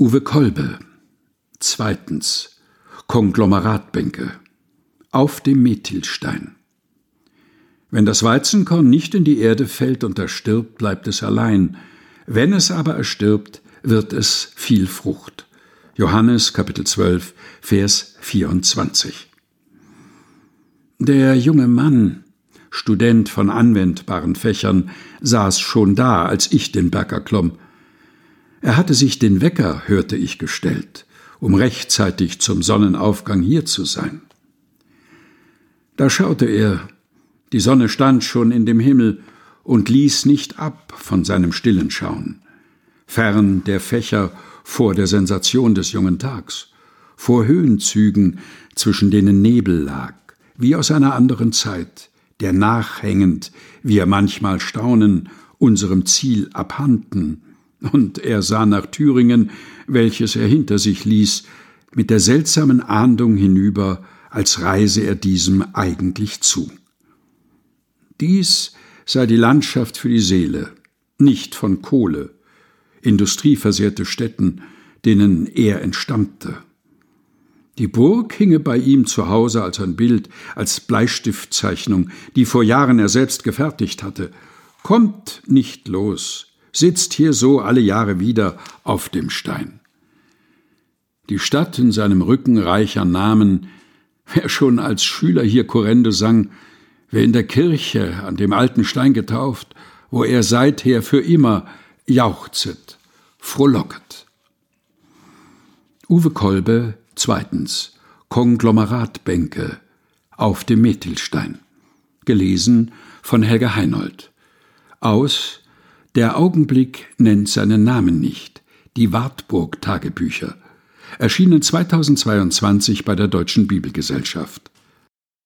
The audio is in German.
Uwe Kolbe. Zweitens. Konglomeratbänke. Auf dem Methilstein. Wenn das Weizenkorn nicht in die Erde fällt und erstirbt, bleibt es allein. Wenn es aber erstirbt, wird es viel Frucht. Johannes Kapitel 12, Vers 24. Der junge Mann, Student von anwendbaren Fächern, saß schon da, als ich den Berg erklomm. Er hatte sich den Wecker, hörte ich, gestellt, um rechtzeitig zum Sonnenaufgang hier zu sein. Da schaute er, die Sonne stand schon in dem Himmel und ließ nicht ab von seinem stillen Schauen, fern der Fächer vor der Sensation des jungen Tags, vor Höhenzügen, zwischen denen Nebel lag, wie aus einer anderen Zeit, der nachhängend, wie er manchmal staunen, unserem Ziel abhanden, und er sah nach Thüringen, welches er hinter sich ließ, mit der seltsamen Ahndung hinüber, als reise er diesem eigentlich zu. Dies sei die Landschaft für die Seele, nicht von Kohle, industrieversehrte Städten, denen er entstammte. Die Burg hinge bei ihm zu Hause als ein Bild, als Bleistiftzeichnung, die vor Jahren er selbst gefertigt hatte. Kommt nicht los, sitzt hier so alle Jahre wieder auf dem Stein. Die Stadt in seinem Rücken reicher Namen, wer schon als Schüler hier Korrende sang, wer in der Kirche an dem alten Stein getauft, wo er seither für immer jauchzet, frohlocket. Uwe Kolbe, zweitens, Konglomeratbänke auf dem Methilstein. Gelesen von Helga Heinold. Aus der Augenblick nennt seinen Namen nicht. Die Wartburg Tagebücher. Erschienen 2022 bei der Deutschen Bibelgesellschaft.